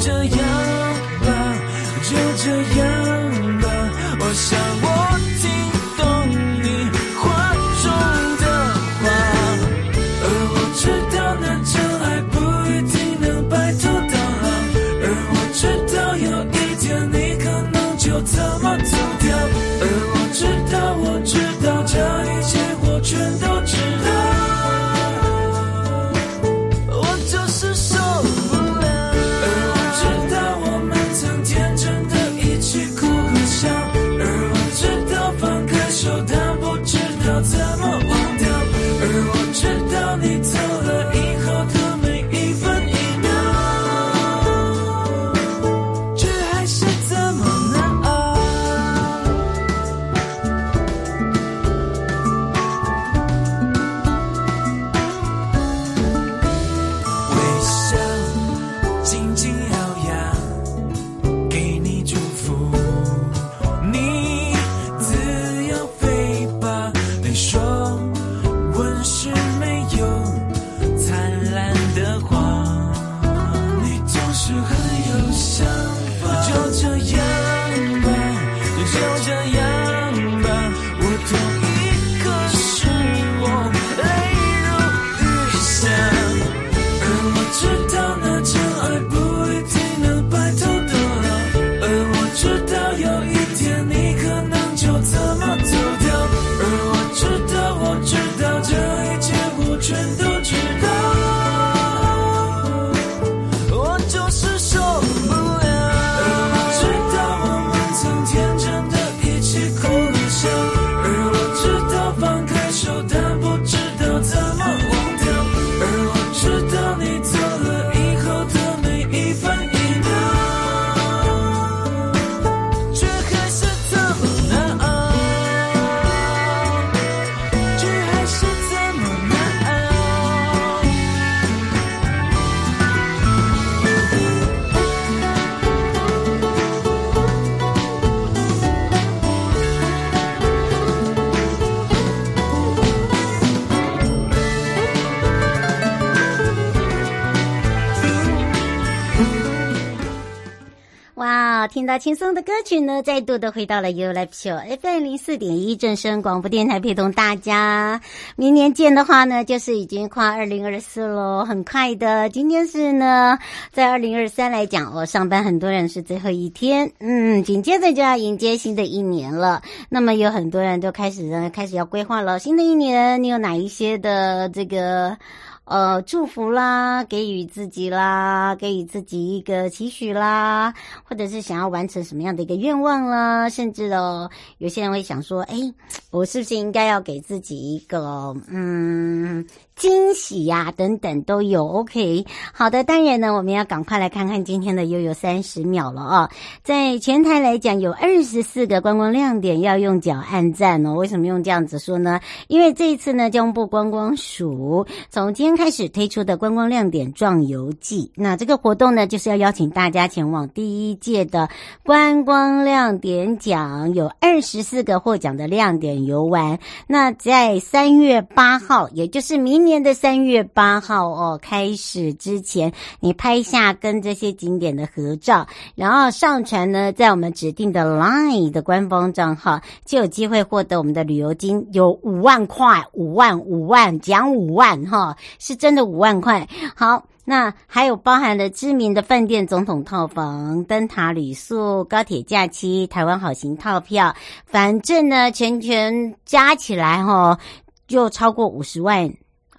until you 听到轻松的歌曲呢，再度的回到了 You Live Show FM 零四点一正声广播电台，陪同大家。明年见的话呢，就是已经跨二零二四喽，很快的。今天是呢，在二零二三来讲，我、上班很多人是最后一天，嗯，紧接着就要迎接新的一年了。那么有很多人都开始呢，开始要规划了新的一年，你有哪一些的这个？呃祝福啦，给予自己啦，给予自己一个期许啦，或者是想要完成什么样的一个愿望啦，甚至哦，有些人会想说，哎，我是不是应该要给自己一个嗯。惊喜呀、等等都有。OK，好的，当然呢，我们要赶快来看看今天的悠悠三十秒了啊！在全台来讲，有二十四个观光亮点要用脚按赞哦。为什么用这样子说呢？因为这一次呢，交通部观光署从今天开始推出的观光亮点壮游季，那这个活动呢，就是要邀请大家前往第一届的观光亮点奖，有二十四个获奖的亮点游玩。那在三月八号，也就是明年。今年的三月八号哦，开始之前，你拍下跟这些景点的合照，然后上传呢，在我们指定的 LINE 的官方账号，就有机会获得我们的旅游金，有五万块，五万五万奖五万哈，是真的五万块。好，那还有包含了知名的饭店总统套房、灯塔旅宿、高铁假期、台湾好行套票，反正呢，全全加起来哈，就超过五十万。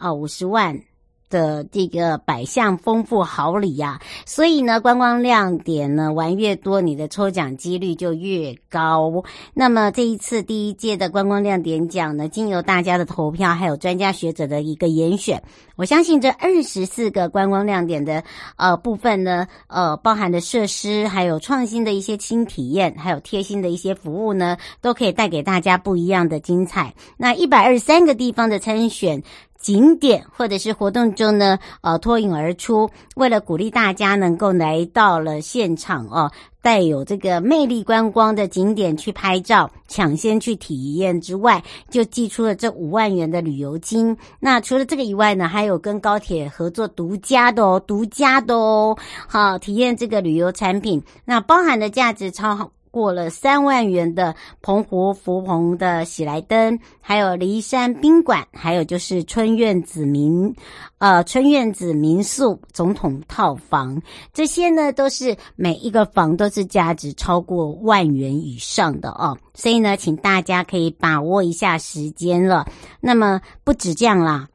啊，五十万的这个百项丰富好礼呀、所以呢，观光亮点呢玩越多，你的抽奖几率就越高。那么这一次第一届的观光亮点奖呢，经由大家的投票，还有专家学者的一个严选，我相信这二十四个观光亮点的呃部分呢，呃包含的设施，还有创新的一些新体验，还有贴心的一些服务呢，都可以带给大家不一样的精彩。那一百二十三个地方的参选。景点或者是活动中呢，呃，脱颖而出。为了鼓励大家能够来到了现场哦，带有这个魅力观光的景点去拍照，抢先去体验之外，就寄出了这五万元的旅游金。那除了这个以外呢，还有跟高铁合作独家的哦，独家的哦，好，体验这个旅游产品，那包含的价值超好。过了三万元的澎湖福朋的喜来登，还有骊山宾馆，还有就是春苑子民，呃，春苑子民宿总统套房，这些呢都是每一个房都是价值超过万元以上的哦，所以呢，请大家可以把握一下时间了。那么不止这样啦。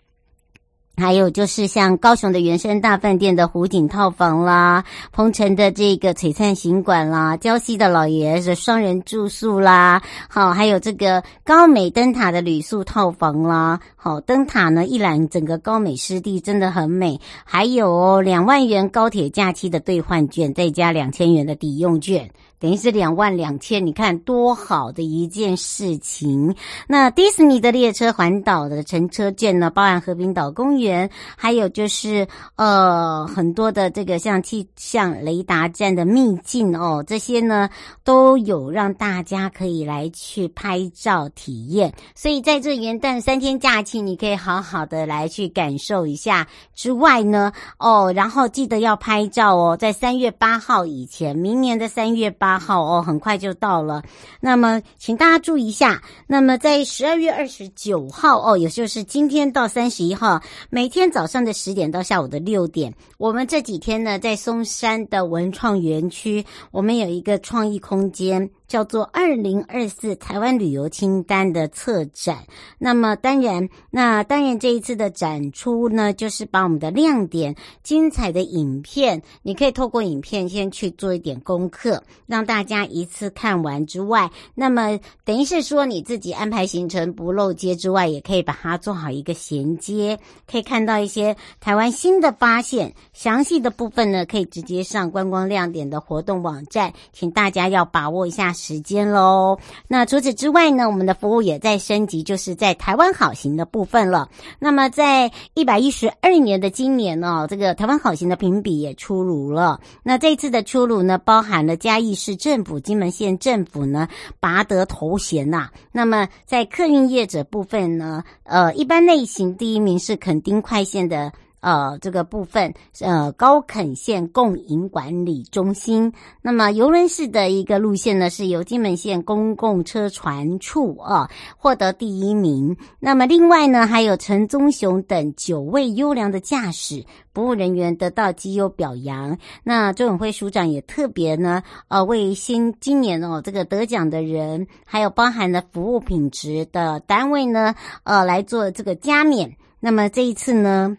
还有就是像高雄的原生大饭店的湖景套房啦，鹏程的这个璀璨行馆啦，礁溪的老爷的双人住宿啦，好，还有这个高美灯塔的旅宿套房啦，好，灯塔呢一览整个高美湿地真的很美，还有哦两万元高铁假期的兑换券，再加两千元的抵用券。等于是两万两千，你看多好的一件事情。那迪士尼的列车环岛的乘车券呢，包含和平岛公园，还有就是呃很多的这个像气象雷达站的秘境哦，这些呢都有让大家可以来去拍照体验。所以在这元旦三天假期，你可以好好的来去感受一下。之外呢，哦，然后记得要拍照哦，在三月八号以前，明年的三月八。八号哦，很快就到了。那么，请大家注意一下。那么，在十二月二十九号哦，也就是今天到三十一号，每天早上的十点到下午的六点，我们这几天呢，在松山的文创园区，我们有一个创意空间。叫做二零二四台湾旅游清单的策展，那么当然，那当然这一次的展出呢，就是把我们的亮点、精彩的影片，你可以透过影片先去做一点功课，让大家一次看完之外，那么等于是说你自己安排行程不漏接之外，也可以把它做好一个衔接，可以看到一些台湾新的发现，详细的部分呢，可以直接上观光亮点的活动网站，请大家要把握一下。时间喽。那除此之外呢，我们的服务也在升级，就是在台湾好行的部分了。那么在一百一十二年的今年呢，这个台湾好行的评比也出炉了。那这次的出炉呢，包含了嘉义市政府、金门县政府呢拔得头衔呐。那么在客运业者部分呢，呃，一般类型第一名是垦丁快线的。呃，这个部分，呃，高垦线共营管理中心。那么游轮式的一个路线呢，是由金门县公共车船处啊获得第一名。那么另外呢，还有陈宗雄等九位优良的驾驶服务人员得到绩优表扬。那周委会署长也特别呢，呃，为新今年哦这个得奖的人，还有包含了服务品质的单位呢，呃，来做这个加冕。那么这一次呢。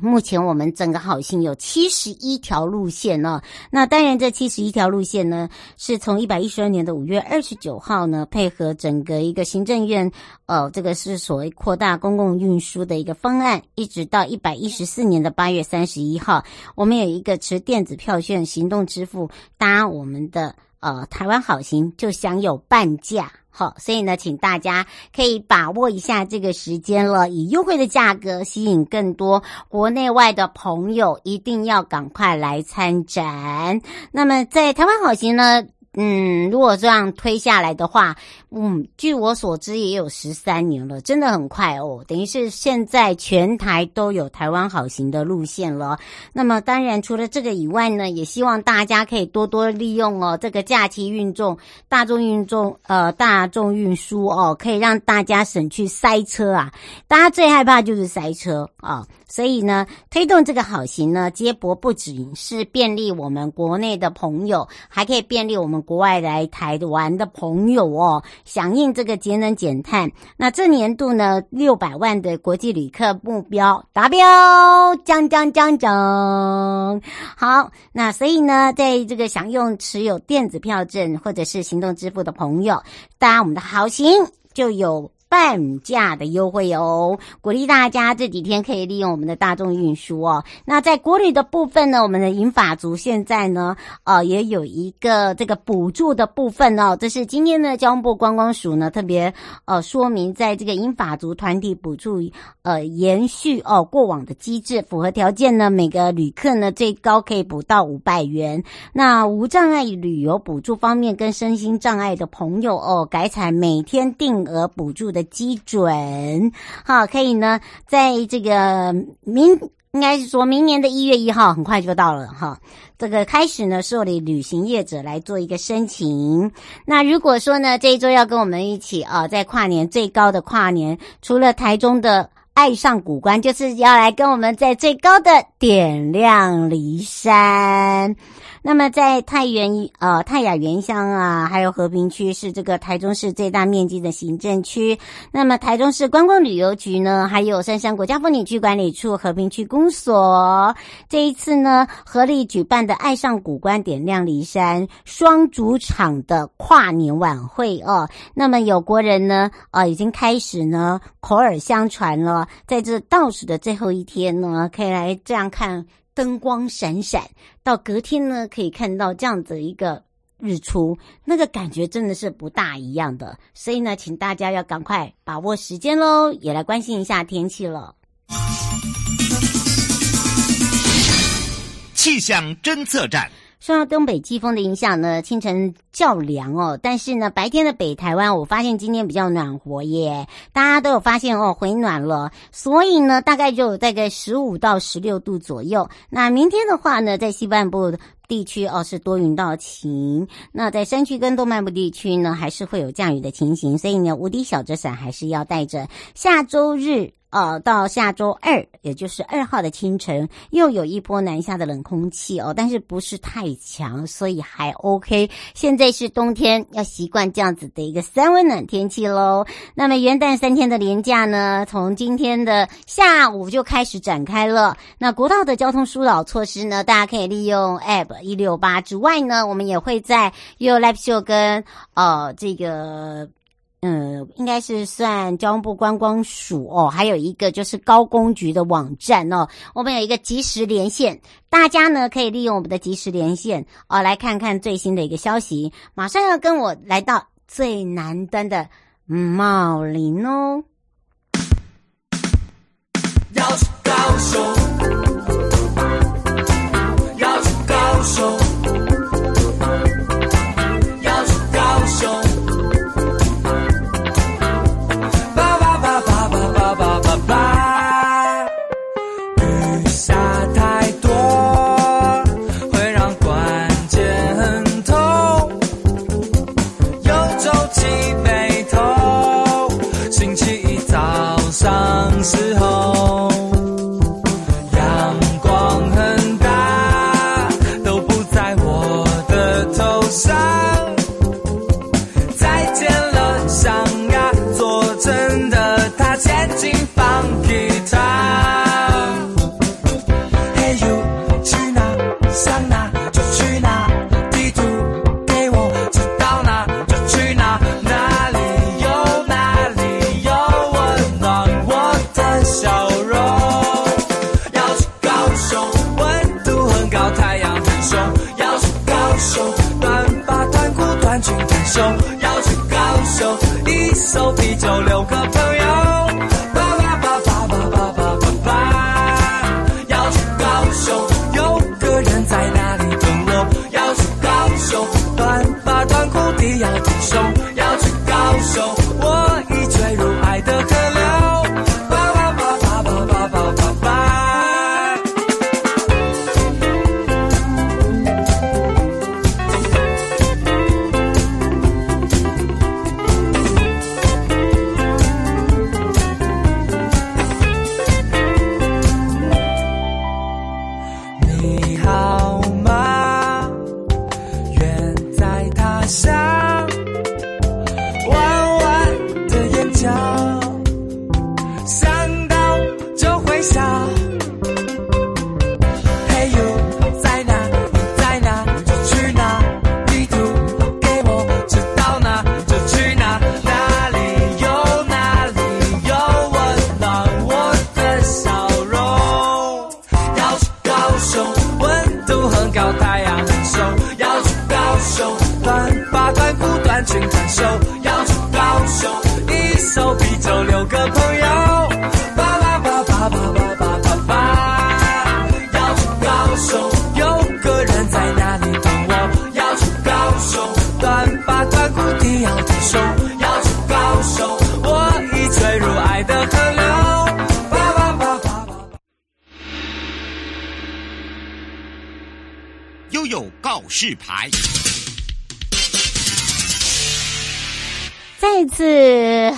目前我们整个好行有七十一条路线呢。那当然，这七十一条路线呢，是从一百一十二年的五月二十九号呢，配合整个一个行政院，呃，这个是所谓扩大公共运输的一个方案，一直到一百一十四年的八月三十一号，我们有一个持电子票券行动支付搭我们的呃台湾好行，就享有半价。好，所以呢，请大家可以把握一下这个时间了，以优惠的价格吸引更多国内外的朋友，一定要赶快来参展。那么，在台湾好行呢，嗯，如果这样推下来的话，嗯，据我所知也有十三年了，真的很快哦。等于是现在全台都有台湾好行的路线了。那么当然除了这个以外呢，也希望大家可以多多利用哦，这个假期运动大众运动呃大众运输哦，可以让大家省去塞车啊。大家最害怕就是塞车啊。所以呢，推动这个好行呢，接驳不仅是便利我们国内的朋友，还可以便利我们国外来台湾的朋友哦，响应这个节能减碳。那这年度呢，六百万的国际旅客目标达标，将将将将。好，那所以呢，在这个享用持有电子票证或者是行动支付的朋友，搭我们的好行就有。半价的优惠哦，鼓励大家这几天可以利用我们的大众运输哦。那在国旅的部分呢，我们的银发族现在呢，呃，也有一个这个补助的部分哦。这是今天呢，交通部观光署呢特别呃说明，在这个银发族团体补助呃延续哦过往的机制，符合条件呢，每个旅客呢最高可以补到五百元。那无障碍旅游补助方面，跟身心障碍的朋友哦，改采每天定额补助的。的基准，好，可以呢，在这个明应该是说明年的一月一号，很快就到了哈。这个开始呢，受理旅行业者来做一个申请。那如果说呢，这一周要跟我们一起啊，在跨年最高的跨年，除了台中的爱上古关，就是要来跟我们在最高的点亮梨山。那么在泰源呃泰雅原乡啊，还有和平区是这个台中市最大面积的行政区。那么台中市观光旅游局呢，还有三山国家风景区管理处和平区公所，这一次呢合力举办的爱上古关点亮梨山双主场的跨年晚会哦。那么有国人呢，呃已经开始呢口耳相传了，在这倒数的最后一天呢，可以来这样看。灯光闪闪，到隔天呢，可以看到这样子一个日出，那个感觉真的是不大一样的。所以呢，请大家要赶快把握时间喽，也来关心一下天气了。气象侦测站。受到东北季风的影响呢，清晨较凉哦，但是呢，白天的北台湾，我发现今天比较暖和耶，大家都有发现哦，回暖了，所以呢，大概就大概十五到十六度左右。那明天的话呢，在西半部地区哦是多云到晴，那在山区跟东半部地区呢，还是会有降雨的情形，所以呢，无敌小折伞还是要带着。下周日。呃，到下周二，也就是二号的清晨，又有一波南下的冷空气哦，但是不是太强，所以还 OK。现在是冬天，要习惯这样子的一个三温暖天气喽。那么元旦三天的连假呢，从今天的下午就开始展开了。那国道的交通疏导措施呢，大家可以利用 App 一六八之外呢，我们也会在 You Live Show 跟呃这个。嗯，应该是算交通部观光署哦，还有一个就是高工局的网站哦，我们有一个即时连线，大家呢可以利用我们的即时连线哦，来看看最新的一个消息。马上要跟我来到最南端的茂林哦。要去高雄，要去高雄。玉牌，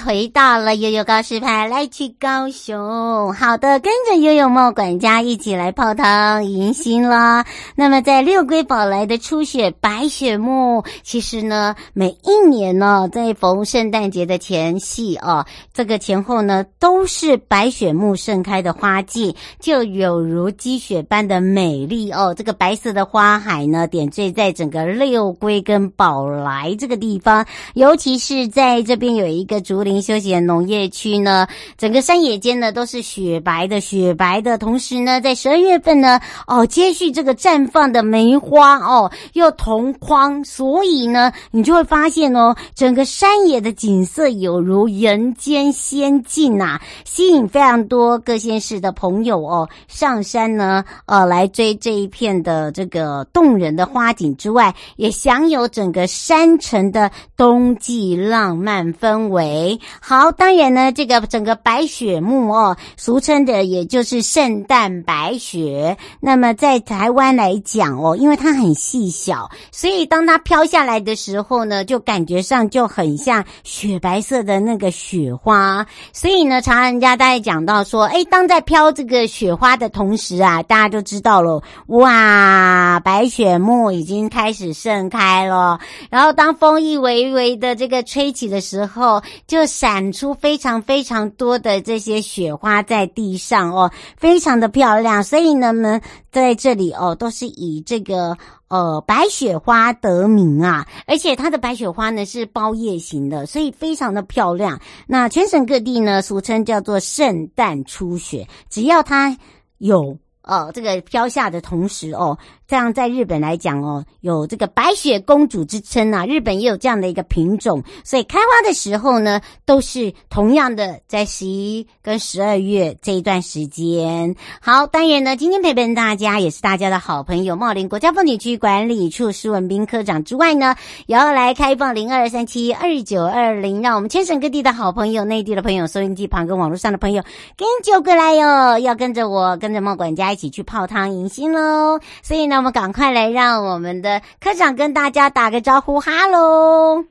回到了悠悠高师派，来去高雄。好的，跟着悠悠茂管家一起来泡汤迎新了。那么，在六龟宝来的初雪白雪木，其实呢，每一年呢，在逢圣诞节的前夕哦，这个前后呢，都是白雪木盛开的花季，就有如积雪般的美丽哦。这个白色的花海呢，点缀在整个六龟跟宝来这个地方，尤其是在这边有一个竹林林休闲农业区呢，整个山野间呢都是雪白的，雪白的。同时呢，在十二月份呢，哦，接续这个绽放的梅花哦，又同框，所以呢，你就会发现哦，整个山野的景色有如人间仙境呐、吸引非常多各县市的朋友哦上山呢，呃，来追这一片的这个动人的花景之外，也享有整个山城的冬季浪漫氛围。好，当然呢，这个整个白雪木哦，俗称的也就是圣诞白雪。那么在台湾来讲哦，因为它很细小，所以当它飘下来的时候呢，就感觉上就很像雪白色的那个雪花。所以呢，常人家大概讲到说，诶，当在飘这个雪花的同时啊，大家就知道了，哇，白雪木已经开始盛开了。然后当风一微微的这个吹起的时候，就闪出非常非常多的这些雪花在地上哦，非常的漂亮。所以呢，呢在这里哦，都是以这个呃白雪花得名啊，而且它的白雪花呢是包叶型的，所以非常的漂亮。那全省各地呢，俗称叫做圣诞初雪，只要它有呃这个飘下的同时哦。这样在日本来讲哦，有这个白雪公主之称啊。日本也有这样的一个品种，所以开花的时候呢，都是同样的在十一跟十二月这一段时间。好，当然呢，今天陪伴大家也是大家的好朋友茂林国家风景区管理处施文斌科长之外呢，也要来开放零二三七二九二零，让我们全省各地的好朋友、内地的朋友、收音机旁跟网络上的朋友跟就过来哟，要跟着我，跟着茂管家一起去泡汤迎新喽。所以呢。那么赶快来，让我们的科长跟大家打个招呼，哈喽，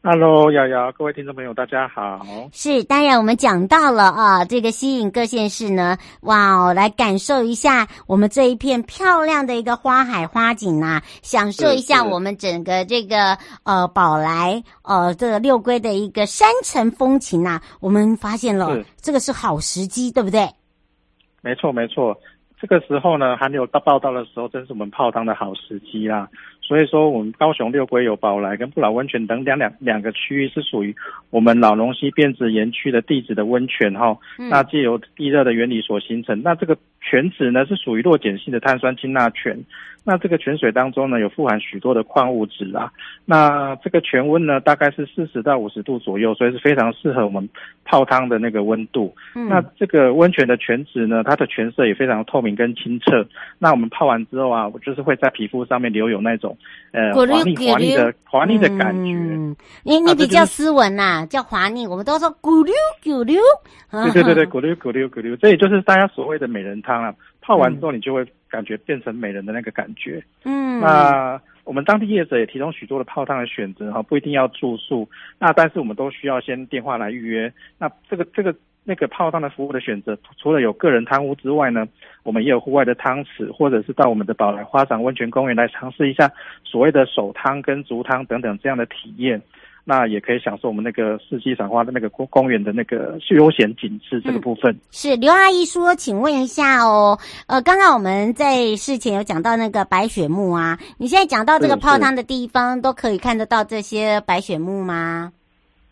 哈喽，瑶瑶，各位听众朋友，大家好。是，当然我们讲到了啊，这个吸引各县市呢，哇哦，来感受一下我们这一片漂亮的一个花海花景啊，享受一下我们整个这个呃宝来呃这个六龟的一个山城风情啊，我们发现了这个是好时机，对不对？没错，没错。这个时候呢，还没有到报道的时候，真是我们泡汤的好时机啦。所以说，我们高雄六龟有宝来跟不老温泉等两两两个区域是属于我们老龙溪变质岩区的地质的温泉哈。嗯、那借由地热的原理所形成，那这个泉质呢是属于弱碱性的碳酸氢钠泉。那这个泉水当中呢有富含许多的矿物质啊。那这个泉温呢大概是四十到五十度左右，所以是非常适合我们泡汤的那个温度。嗯、那这个温泉的泉质呢，它的泉色也非常透明跟清澈。那我们泡完之后啊，我就是会在皮肤上面留有那种。呃，滑腻滑腻的滑腻的感觉。嗯，你你比较斯文呐、啊，叫滑腻。我们都说咕溜咕溜。对对对对，咕溜咕溜咕溜，这也就是大家所谓的美人汤啊。泡完之后，你就会感觉变成美人的那个感觉。嗯，那我们当地业者也提供许多的泡汤的选择哈，不一定要住宿。那但是我们都需要先电话来预约。那这个这个。那个泡汤的服务的选择，除了有个人汤屋之外呢，我们也有户外的汤池，或者是到我们的宝来花赏温泉公园来尝试一下所谓的手汤跟足汤等等这样的体验。那也可以享受我们那个四季赏花的那个公公园的那个休闲景致这个部分。嗯、是刘阿姨说，请问一下哦，呃，刚刚我们在事前有讲到那个白雪木啊，你现在讲到这个泡汤的地方，都可以看得到这些白雪木吗？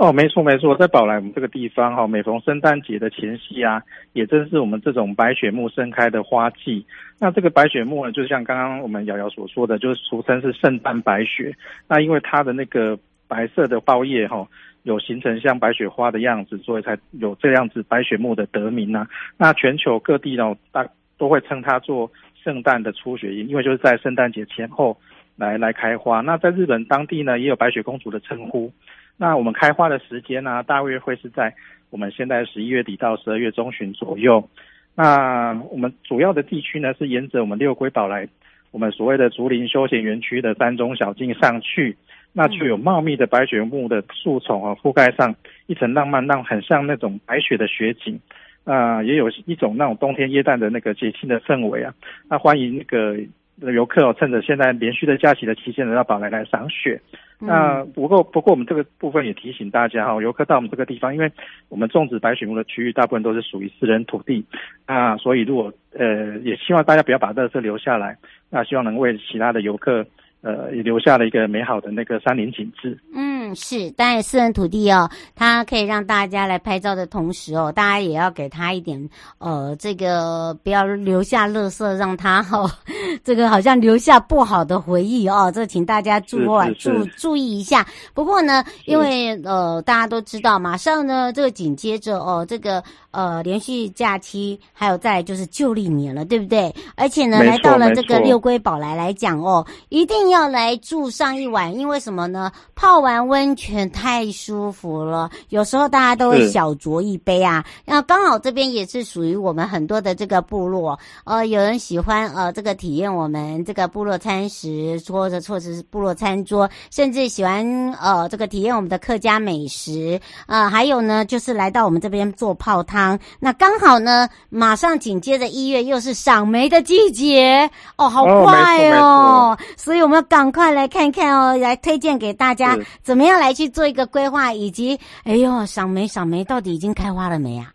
哦，没错没错，在宝来我们这个地方哈，每逢圣诞节的前夕啊，也正是我们这种白雪木盛开的花季。那这个白雪木呢，就像刚刚我们瑶瑶所说的，就是俗称是圣诞白雪。那因为它的那个白色的苞叶哈，有形成像白雪花的样子，所以才有这样子白雪木的得名啊。那全球各地呢，大都会称它做圣诞的初雪樱，因为就是在圣诞节前后来来开花。那在日本当地呢，也有白雪公主的称呼。那我们开花的时间呢，大约会是在我们现在十一月底到十二月中旬左右。那我们主要的地区呢，是沿着我们六龟宝来，我们所谓的竹林休闲园区的山中小径上去，那就有茂密的白雪木的树丛啊，覆盖上一层浪漫，那很像那种白雪的雪景。啊，也有一种那种冬天耶诞的那个节庆的氛围啊。那欢迎那个游客哦，趁着现在连续的假期的期间呢到宝来来赏雪。那不过，不过我们这个部分也提醒大家哈，游客到我们这个地方，因为我们种植白雪木的区域大部分都是属于私人土地，那，所以如果呃，也希望大家不要把垃圾留下来，那希望能为其他的游客。呃，也留下了一个美好的那个山林景致。嗯，是，当然私人土地哦，它可以让大家来拍照的同时哦，大家也要给他一点呃，这个不要留下垃圾，让他哦，这个好像留下不好的回忆哦，这请大家注意注注意一下。不过呢，因为呃，大家都知道，马上呢，这个紧接着哦，这个呃连续假期，还有再来就是旧历年了，对不对？而且呢，来到了这个六龟宝来来讲哦，一定。要来住上一晚，因为什么呢？泡完温泉太舒服了，有时候大家都会小酌一杯啊。那刚好这边也是属于我们很多的这个部落，呃，有人喜欢呃这个体验我们这个部落餐食，或者或者是部落餐桌，甚至喜欢呃这个体验我们的客家美食啊、呃，还有呢就是来到我们这边做泡汤。那刚好呢，马上紧接着一月又是赏梅的季节哦，好快哦，哦所以我们要。赶快来看看哦，来推荐给大家怎么样来去做一个规划，以及哎呦，赏梅赏梅到底已经开花了没啊？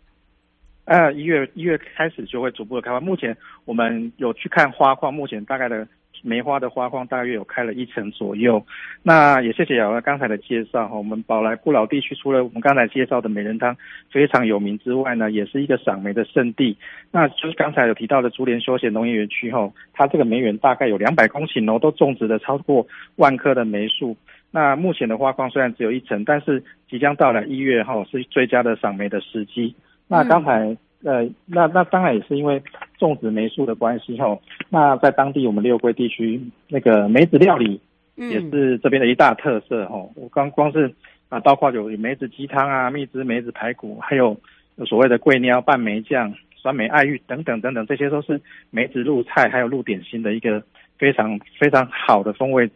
呃，一月一月开始就会逐步的开花。目前我们有去看花况，目前大概的。梅花的花况大约有开了一成左右，那也谢谢瑶瑶刚才的介绍哈。我们宝来不老地区除了我们刚才介绍的美人汤非常有名之外呢，也是一个赏梅的圣地。那就是刚才有提到的竹林休闲农业园区哈，它这个梅园大概有两百公顷哦，都种植了超过万棵的梅树。那目前的花况虽然只有一成，但是即将到来一月哈是最佳的赏梅的时机。那刚才。嗯呃，那那当然也是因为种植梅树的关系哈。那在当地我们六龟地区，那个梅子料理也是这边的一大特色哈。我刚光是啊，包括有梅子鸡汤啊、蜜汁梅子排骨，还有所谓的桂鸟拌梅酱、酸梅爱玉等等等等，这些都是梅子入菜还有入点心的一个非常非常好的风味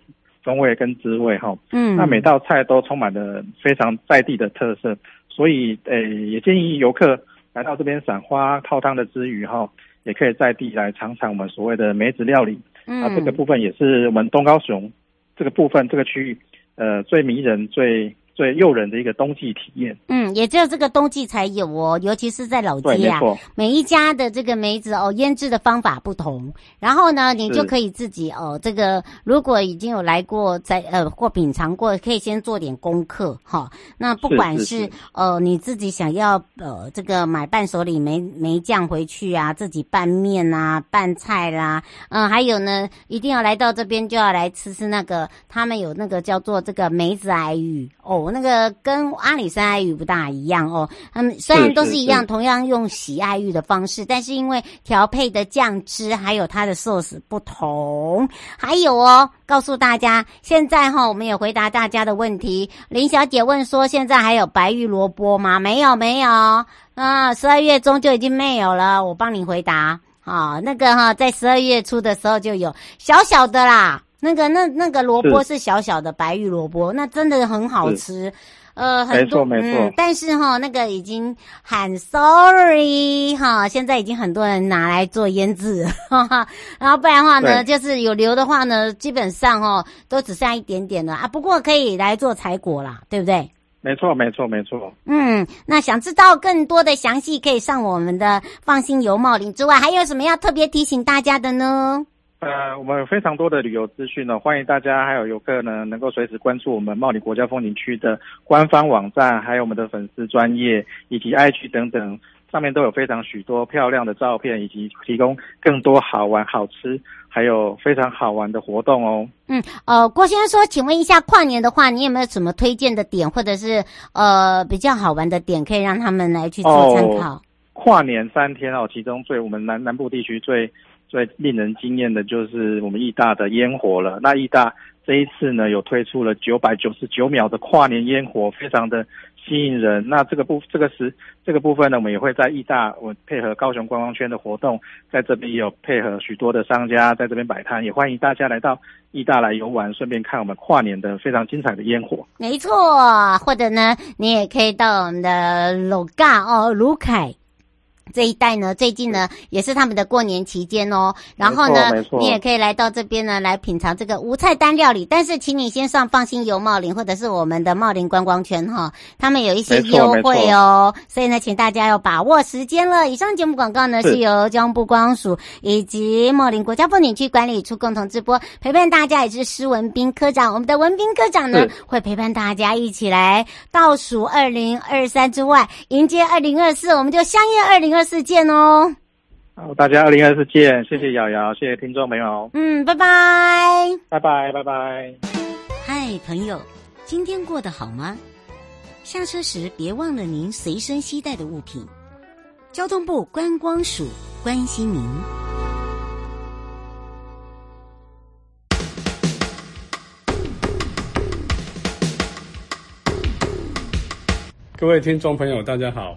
风味跟滋味哈。嗯，那每道菜都充满了非常在地的特色，所以呃，也建议游客。来到这边赏花泡汤的之余，哈，也可以在地来尝尝我们所谓的梅子料理。嗯，啊，这个部分也是我们东高雄这个部分这个区域，呃，最迷人、最最诱人的一个冬季体验。嗯，也只有这个冬季才有哦，尤其是在老街啊，每一家的这个梅子哦，腌制的方法不同。然后呢，你就可以自己哦，这个如果已经有来过在呃或品尝过，可以先做点功课哈、哦。那不管是，呃你自己想要呃这个买伴手礼梅梅酱回去啊，自己拌面啊、拌菜啦，嗯、呃，还有呢，一定要来到这边就要来吃吃那个他们有那个叫做这个梅子爱玉哦，那个跟阿里山爱玉不大一样哦。他们虽然都是一样，同样用洗爱玉的方式，但是因为调配的酱汁还有它的寿司不同，还有哦，告诉大家，现在哈、哦，我们也回答大家的问题。林小姐问说，现在还有白玉萝卜吗？没有，没有啊，十二月中就已经没有了。我帮你回答啊，那个哈，在十二月初的时候就有小小的啦。那个那那个萝卜是小小的白玉萝卜，那真的很好吃，呃，很多没错没错、嗯。但是哈，那个已经很 sorry 哈，现在已经很多人拿来做腌制，哈哈。然后不然的话呢，就是有留的话呢，基本上哈都只剩下一点点了啊。不过可以来做采果啦，对不对？没错没错没错。嗯，那想知道更多的详细，可以上我们的放心油茂林之外，还有什么要特别提醒大家的呢？呃，我们有非常多的旅游资讯呢，欢迎大家还有游客呢，能够随时关注我们茂林国家风景区的官方网站，还有我们的粉丝专业以及 IG 等等，上面都有非常许多漂亮的照片，以及提供更多好玩、好吃，还有非常好玩的活动哦。嗯，呃，郭先生说，请问一下，跨年的话，你有没有什么推荐的点，或者是呃比较好玩的点，可以让他们来去做参考？哦，跨年三天哦，其中最我们南南部地区最。最令人惊艳的就是我们义大的烟火了。那义大这一次呢，有推出了九百九十九秒的跨年烟火，非常的吸引人。那这个部这个时这个部分呢，我们也会在义大，我配合高雄观光圈的活动，在这边也有配合许多的商家在这边摆摊，也欢迎大家来到义大来游玩，顺便看我们跨年的非常精彩的烟火。没错，或者呢，你也可以到我们的艋舺哦，鲁凯。这一带呢，最近呢也是他们的过年期间哦。然后呢，你也可以来到这边呢来品尝这个无菜单料理。但是，请你先上放心游茂林或者是我们的茂林观光圈哈、哦，他们有一些优惠哦。所以呢，请大家要把握时间了。以上节目广告呢是，由交通部光署以及茂林国家风景区管理处共同直播，陪伴大家也是施文斌科长。我们的文斌科长呢会陪伴大家一起来倒数二零二三之外，迎接二零二四，我们就相约二零二四见哦！好，大家二零二四见，谢谢瑶瑶，谢谢听众朋友。嗯，拜拜，拜拜，拜拜。嗨，朋友，今天过得好吗？下车时别忘了您随身携带的物品。交通部观光署关心您。各位听众朋友，大家好。